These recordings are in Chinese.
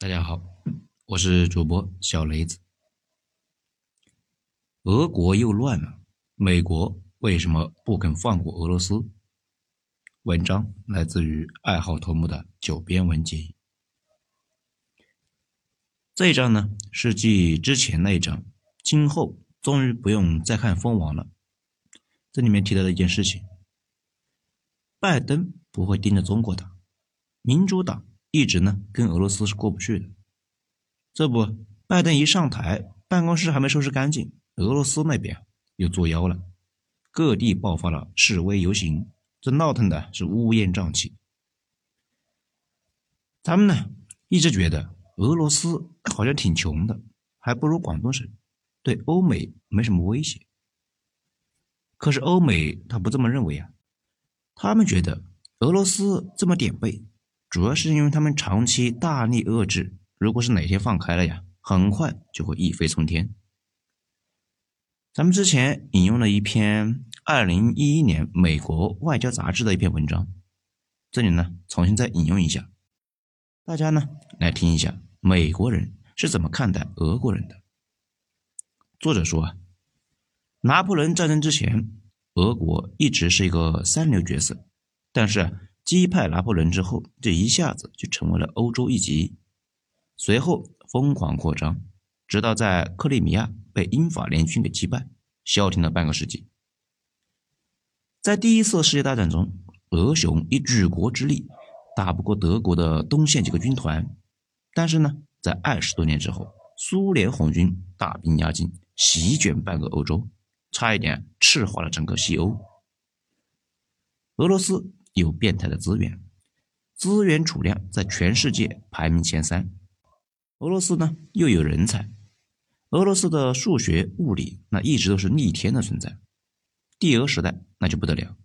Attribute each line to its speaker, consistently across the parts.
Speaker 1: 大家好，我是主播小雷子。俄国又乱了，美国为什么不肯放过俄罗斯？文章来自于爱好头目的九编文集。这一章呢是继之前那一章，今后终于不用再看蜂王了。这里面提到的一件事情，拜登不会盯着中国打，民主党。一直呢跟俄罗斯是过不去的，这不，拜登一上台，办公室还没收拾干净，俄罗斯那边又作妖了，各地爆发了示威游行，这闹腾的是乌烟瘴气。咱们呢一直觉得俄罗斯好像挺穷的，还不如广东省，对欧美没什么威胁。可是欧美他不这么认为啊，他们觉得俄罗斯这么点背。主要是因为他们长期大力遏制，如果是哪天放开了呀，很快就会一飞冲天。咱们之前引用了一篇二零一一年美国外交杂志的一篇文章，这里呢重新再引用一下，大家呢来听一下美国人是怎么看待俄国人的。作者说啊，拿破仑战争之前，俄国一直是一个三流角色，但是。击败拿破仑之后，这一下子就成为了欧洲一极，随后疯狂扩张，直到在克里米亚被英法联军给击败，消停了半个世纪。在第一次世界大战中，俄雄以举国之力打不过德国的东线几个军团，但是呢，在二十多年之后，苏联红军大兵压境，席卷半个欧洲，差一点赤化了整个西欧。俄罗斯。有变态的资源，资源储量在全世界排名前三。俄罗斯呢又有人才，俄罗斯的数学、物理那一直都是逆天的存在。帝俄时代那就不得了，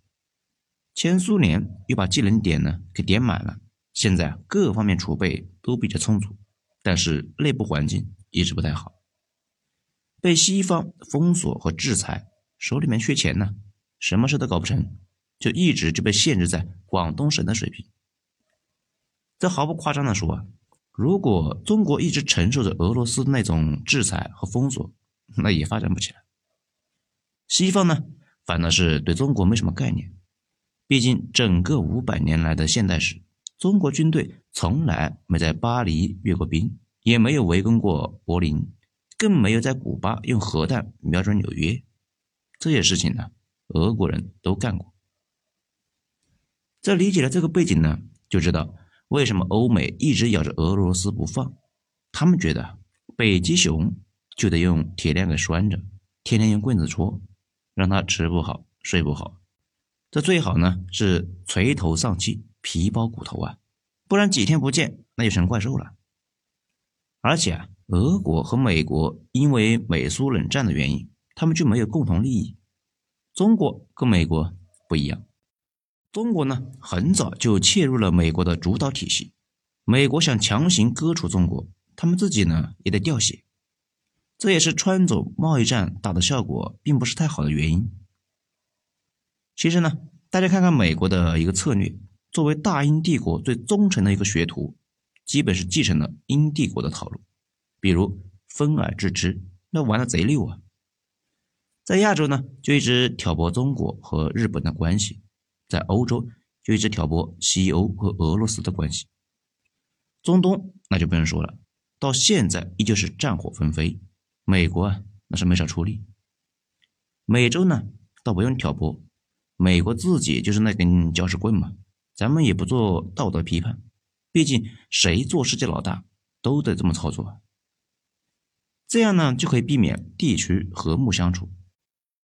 Speaker 1: 前苏联又把技能点呢给点满了，现在啊各方面储备都比较充足，但是内部环境一直不太好，被西方封锁和制裁，手里面缺钱呢，什么事都搞不成。就一直就被限制在广东省的水平。这毫不夸张的说啊，如果中国一直承受着俄罗斯那种制裁和封锁，那也发展不起来。西方呢，反倒是对中国没什么概念。毕竟整个五百年来的现代史，中国军队从来没在巴黎阅过兵，也没有围攻过柏林，更没有在古巴用核弹瞄准纽约。这些事情呢，俄国人都干过。这理解了这个背景呢，就知道为什么欧美一直咬着俄罗斯不放。他们觉得北极熊就得用铁链给拴着，天天用棍子戳，让它吃不好睡不好。这最好呢是垂头丧气、皮包骨头啊，不然几天不见那就成怪兽了。而且啊，俄国和美国因为美苏冷战的原因，他们就没有共同利益。中国跟美国不一样。中国呢，很早就切入了美国的主导体系。美国想强行割除中国，他们自己呢也得掉血。这也是川总贸易战打的效果并不是太好的原因。其实呢，大家看看美国的一个策略，作为大英帝国最忠诚的一个学徒，基本是继承了英帝国的套路，比如分而治之，那玩的贼溜啊。在亚洲呢，就一直挑拨中国和日本的关系。在欧洲就一直挑拨西欧和俄罗斯的关系，中东那就不用说了，到现在依旧是战火纷飞，美国啊那是没少出力。美洲呢倒不用挑拨，美国自己就是那根搅屎棍嘛，咱们也不做道德批判，毕竟谁做世界老大都得这么操作，这样呢就可以避免地区和睦相处。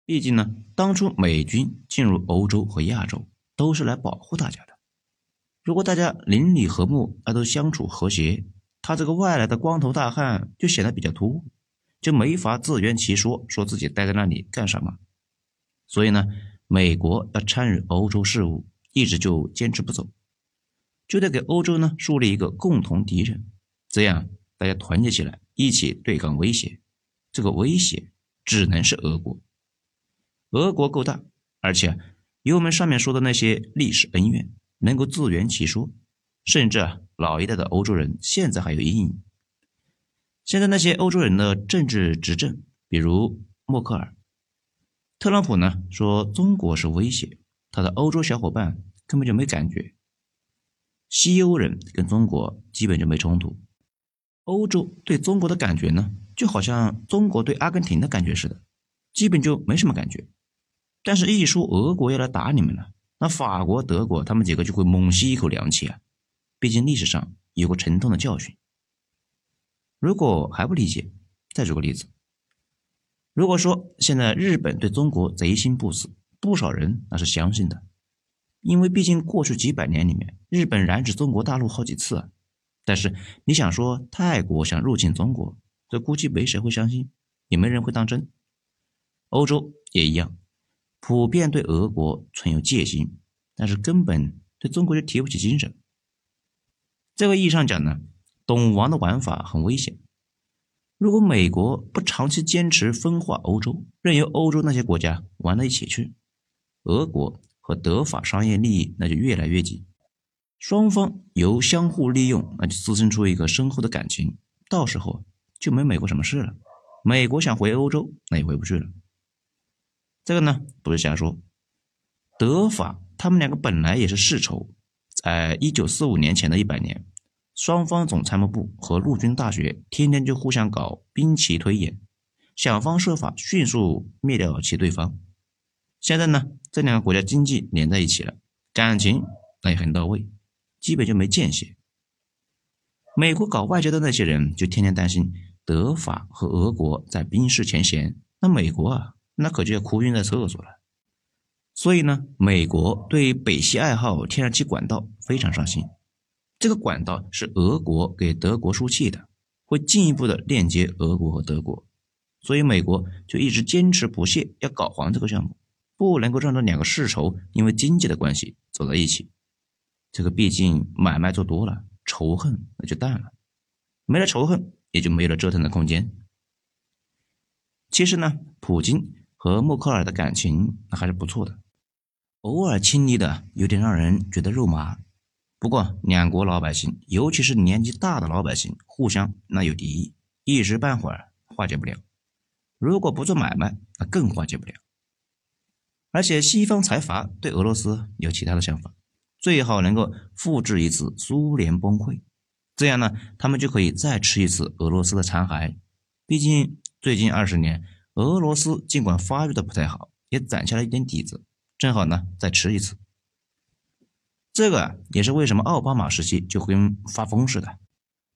Speaker 1: 毕竟呢，当初美军进入欧洲和亚洲都是来保护大家的。如果大家邻里和睦，啊都相处和谐，他这个外来的光头大汉就显得比较突兀，就没法自圆其说，说自己待在那里干什么。所以呢，美国要参与欧洲事务，一直就坚持不走，就得给欧洲呢树立一个共同敌人，这样大家团结起来，一起对抗威胁。这个威胁只能是俄国。俄国够大，而且有我们上面说的那些历史恩怨，能够自圆其说，甚至啊老一代的欧洲人现在还有阴影。现在那些欧洲人的政治执政，比如默克尔、特朗普呢，说中国是威胁，他的欧洲小伙伴根本就没感觉。西欧人跟中国基本就没冲突，欧洲对中国的感觉呢，就好像中国对阿根廷的感觉似的，基本就没什么感觉。但是，一说俄国要来打你们了，那法国、德国他们几个就会猛吸一口凉气啊！毕竟历史上有过沉痛的教训。如果还不理解，再举个例子。如果说现在日本对中国贼心不死，不少人那是相信的，因为毕竟过去几百年里面，日本染指中国大陆好几次啊。但是你想说泰国想入侵中国，这估计没谁会相信，也没人会当真。欧洲也一样。普遍对俄国存有戒心，但是根本对中国就提不起精神。这个意义上讲呢，懂王的玩法很危险。如果美国不长期坚持分化欧洲，任由欧洲那些国家玩到一起去，俄国和德法商业利益那就越来越紧，双方由相互利用，那就滋生出一个深厚的感情，到时候就没美国什么事了。美国想回欧洲，那也回不去了。这个呢不是瞎说，德法他们两个本来也是世仇，在一九四五年前的一百年，双方总参谋部和陆军大学天天就互相搞兵棋推演，想方设法迅速灭掉其对方。现在呢，这两个国家经济连在一起了，感情那也很到位，基本就没间隙。美国搞外交的那些人就天天担心德法和俄国在兵释前嫌，那美国啊。那可就要哭晕在厕所了。所以呢，美国对北溪二号天然气管道非常上心。这个管道是俄国给德国输气的，会进一步的链接俄国和德国。所以美国就一直坚持不懈要搞黄这个项目，不能够让这两个世仇因为经济的关系走在一起。这个毕竟买卖做多了，仇恨那就淡了，没了仇恨也就没有了折腾的空间。其实呢，普京。和默克尔的感情那还是不错的，偶尔亲昵的有点让人觉得肉麻。不过两国老百姓，尤其是年纪大的老百姓，互相那有敌意，一时半会儿化解不了。如果不做买卖，那更化解不了。而且西方财阀对俄罗斯有其他的想法，最好能够复制一次苏联崩溃，这样呢，他们就可以再吃一次俄罗斯的残骸。毕竟最近二十年。俄罗斯尽管发育的不太好，也攒下了一点底子，正好呢再吃一次。这个也是为什么奥巴马时期就跟发疯似的，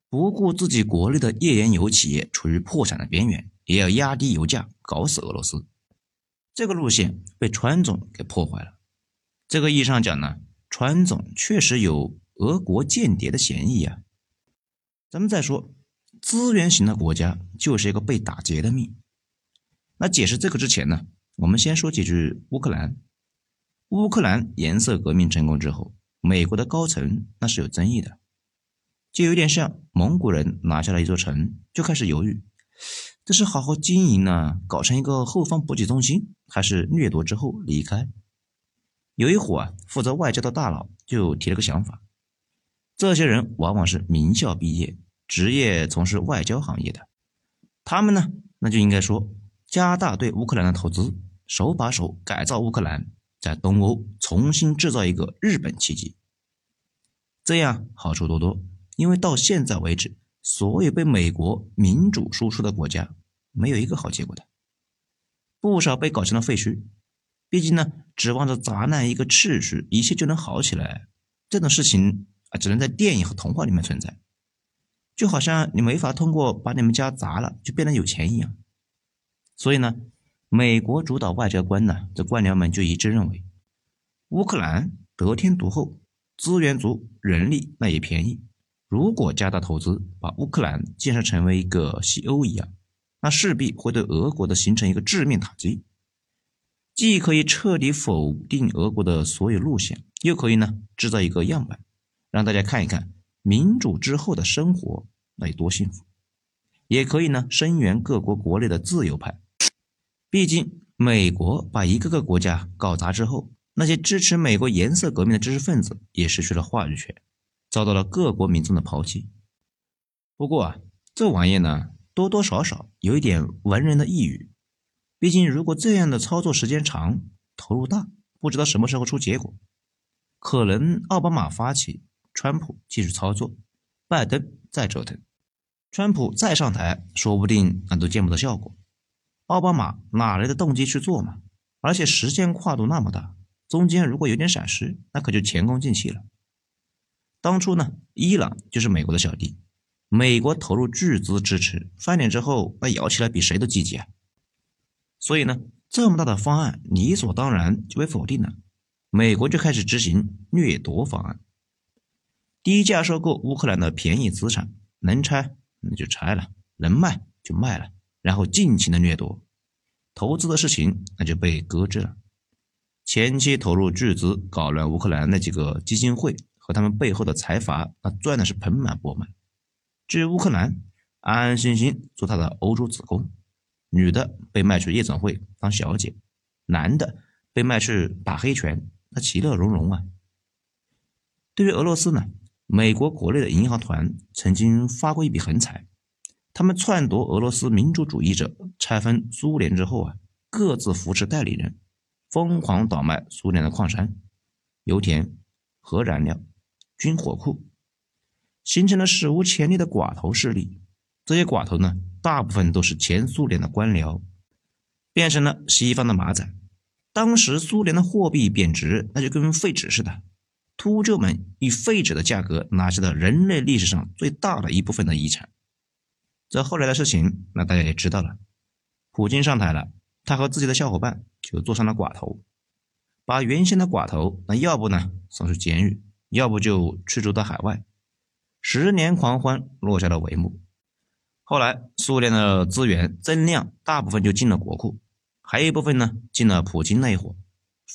Speaker 1: 不顾自己国内的页岩油企业处于破产的边缘，也要压低油价，搞死俄罗斯。这个路线被川总给破坏了。这个意义上讲呢，川总确实有俄国间谍的嫌疑啊。咱们再说，资源型的国家就是一个被打劫的命。那解释这个之前呢，我们先说几句乌克兰。乌克兰颜色革命成功之后，美国的高层那是有争议的，就有点像蒙古人拿下了一座城，就开始犹豫，这是好好经营呢，搞成一个后方补给中心，还是掠夺之后离开？有一伙啊，负责外交的大佬就提了个想法，这些人往往是名校毕业，职业从事外交行业的，他们呢，那就应该说。加大对乌克兰的投资，手把手改造乌克兰，在东欧重新制造一个日本奇迹。这样好处多多，因为到现在为止，所有被美国民主输出的国家，没有一个好结果的，不少被搞成了废墟。毕竟呢，指望着砸烂一个秩序，一切就能好起来，这种事情啊，只能在电影和童话里面存在。就好像你没法通过把你们家砸了就变得有钱一样。所以呢，美国主导外交官呢，这官僚们就一致认为，乌克兰得天独厚，资源足，人力那也便宜。如果加大投资，把乌克兰建设成为一个西欧一样，那势必会对俄国的形成一个致命打击。既可以彻底否定俄国的所有路线，又可以呢制造一个样板，让大家看一看民主之后的生活那有多幸福。也可以呢声援各国国内的自由派。毕竟，美国把一个个国家搞砸之后，那些支持美国颜色革命的知识分子也失去了话语权。遭到了各国民众的抛弃。不过啊，这玩意呢，多多少少有一点文人的抑郁。毕竟，如果这样的操作时间长，投入大，不知道什么时候出结果。可能奥巴马发起，川普继续操作，拜登再折腾，川普再上台，说不定那都见不到效果。奥巴马哪来的动机去做嘛？而且时间跨度那么大，中间如果有点闪失，那可就前功尽弃了。当初呢，伊朗就是美国的小弟，美国投入巨资支持，翻脸之后，那摇起来比谁都积极啊。所以呢，这么大的方案理所当然就被否定了。美国就开始执行掠夺方案，低价收购乌克兰的便宜资产，能拆那就拆了，能卖就卖了，然后尽情的掠夺。投资的事情那就被搁置了。前期投入巨资搞乱乌克兰那几个基金会和他们背后的财阀，那赚的是盆满钵满。至于乌克兰，安安心心做他的欧洲子宫，女的被卖去夜总会当小姐，男的被卖去打黑拳。那其乐融融啊！对于俄罗斯呢，美国国内的银行团曾经发过一笔横财，他们篡夺俄罗斯民主主义者拆分苏联之后啊，各自扶持代理人，疯狂倒卖苏联的矿山、油田、核燃料、军火库，形成了史无前例的寡头势力。这些寡头呢，大部分都是前苏联的官僚，变成了西方的马仔。当时苏联的货币贬值，那就跟废纸似的。秃鹫们以废纸的价格拿下了人类历史上最大的一部分的遗产。这后来的事情，那大家也知道了。普京上台了，他和自己的小伙伴就坐上了寡头，把原先的寡头，那要不呢送去监狱，要不就驱逐到海外。十年狂欢落下了帷幕。后来苏联的资源增量大部分就进了国库。还有一部分呢，进了普京那一伙，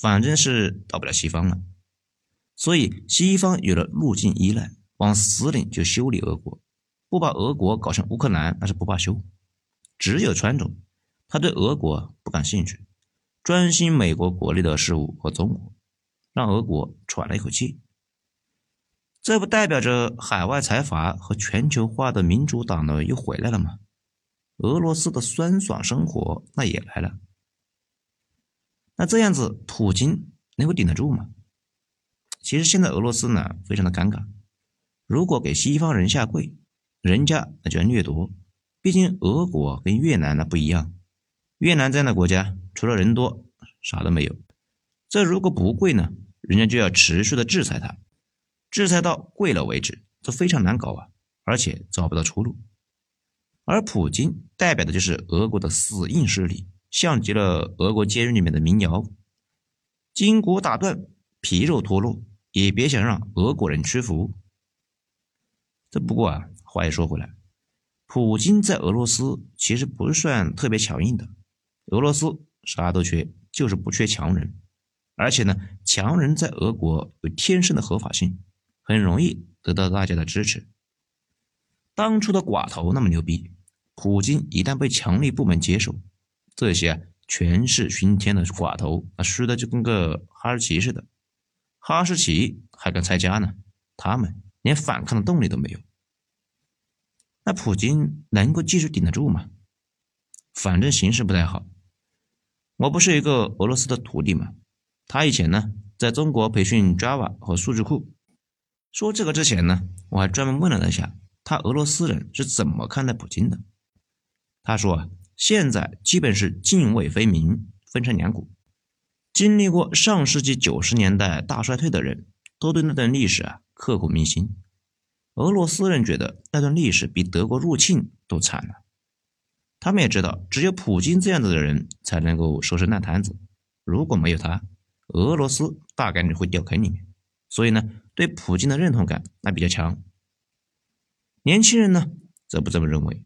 Speaker 1: 反正是到不了西方了，所以西方有了路径依赖，往死里就修理俄国，不把俄国搞成乌克兰那是不罢休。只有川总，他对俄国不感兴趣，专心美国国内的事务和中国，让俄国喘了一口气。这不代表着海外财阀和全球化的民主党呢又回来了吗？俄罗斯的酸爽生活那也来了。那这样子，普京能够顶得住吗？其实现在俄罗斯呢，非常的尴尬。如果给西方人下跪，人家那叫掠夺。毕竟俄国跟越南那不一样，越南这样的国家，除了人多，啥都没有。这如果不跪呢，人家就要持续的制裁他，制裁到跪了为止，这非常难搞啊，而且找不到出路。而普京代表的就是俄国的死硬势力。像极了俄国监狱里面的民谣：“筋骨打断，皮肉脱落，也别想让俄国人屈服。”这不过啊，话又说回来，普京在俄罗斯其实不算特别强硬的。俄罗斯啥都缺，就是不缺强人。而且呢，强人在俄国有天生的合法性，很容易得到大家的支持。当初的寡头那么牛逼，普京一旦被强力部门接受。这些啊，权势熏天的寡头，那输的就跟个哈士奇似的。哈士奇还敢拆家呢？他们连反抗的动力都没有。那普京能够继续顶得住吗？反正形势不太好。我不是一个俄罗斯的徒弟吗？他以前呢，在中国培训 Java 和数据库。说这个之前呢，我还专门问了他一下他俄罗斯人是怎么看待普京的。他说啊。现在基本是泾渭分明，分成两股。经历过上世纪九十年代大衰退的人，都对那段历史啊刻骨铭心。俄罗斯人觉得那段历史比德国入侵都惨了。他们也知道，只有普京这样子的人才能够收拾烂摊子。如果没有他，俄罗斯大概率会掉坑里面。所以呢，对普京的认同感那比较强。年轻人呢，则不这么认为。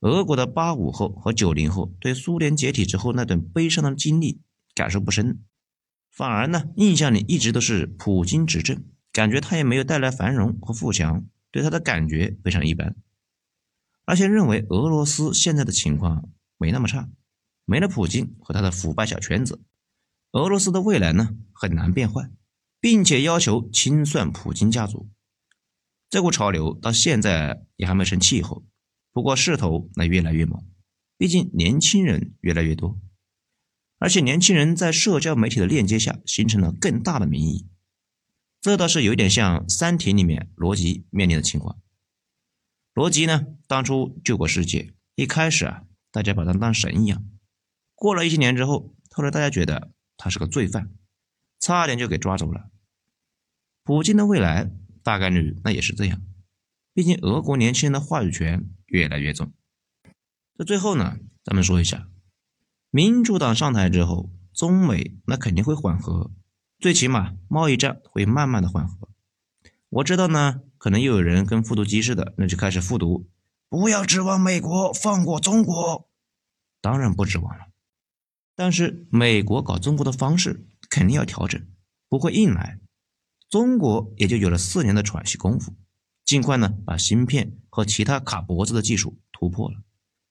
Speaker 1: 俄国的八五后和九零后对苏联解体之后那段悲伤的经历感受不深，反而呢印象里一直都是普京执政，感觉他也没有带来繁荣和富强，对他的感觉非常一般，而且认为俄罗斯现在的情况没那么差，没了普京和他的腐败小圈子，俄罗斯的未来呢很难变坏，并且要求清算普京家族，这股潮流到现在也还没成气候，不过势头那越来越猛，毕竟年轻人越来越多，而且年轻人在社交媒体的链接下形成了更大的民意，这倒是有点像《三体》里面罗辑面临的情况。罗辑呢，当初救过世界，一开始啊，大家把他当神一样，过了一些年之后，后来大家觉得他是个罪犯，差点就给抓走了。普京的未来。大概率那也是这样，毕竟俄国年轻人的话语权越来越重。在最后呢，咱们说一下，民主党上台之后，中美那肯定会缓和，最起码贸易战会慢慢的缓和。我知道呢，可能又有人跟复读机似的，那就开始复读，不要指望美国放过中国，当然不指望了。但是美国搞中国的方式肯定要调整，不会硬来。中国也就有了四年的喘息功夫，尽快呢把芯片和其他卡脖子的技术突破了，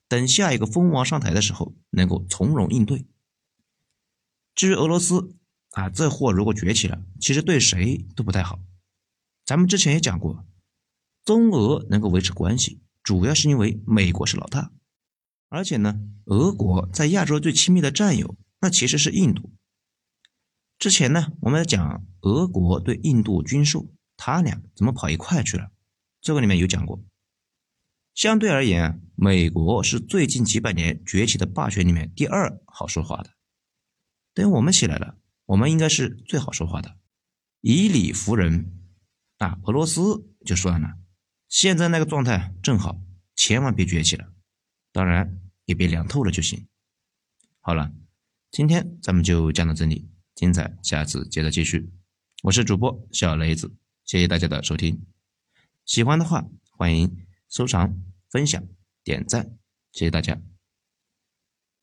Speaker 1: 等下一个蜂王上台的时候能够从容应对。至于俄罗斯啊，这货如果崛起了，其实对谁都不太好。咱们之前也讲过，中俄能够维持关系，主要是因为美国是老大，而且呢，俄国在亚洲最亲密的战友那其实是印度。之前呢，我们讲俄国对印度军售，他俩怎么跑一块去了？这个里面有讲过。相对而言，美国是最近几百年崛起的霸权里面第二好说话的。等我们起来了，我们应该是最好说话的，以理服人。啊，俄罗斯就算了，现在那个状态正好，千万别崛起了，当然也别凉透了就行。好了，今天咱们就讲到这里。精彩，下次接着继续。我是主播小雷子，谢谢大家的收听。喜欢的话，欢迎收藏、分享、点赞，谢谢大家。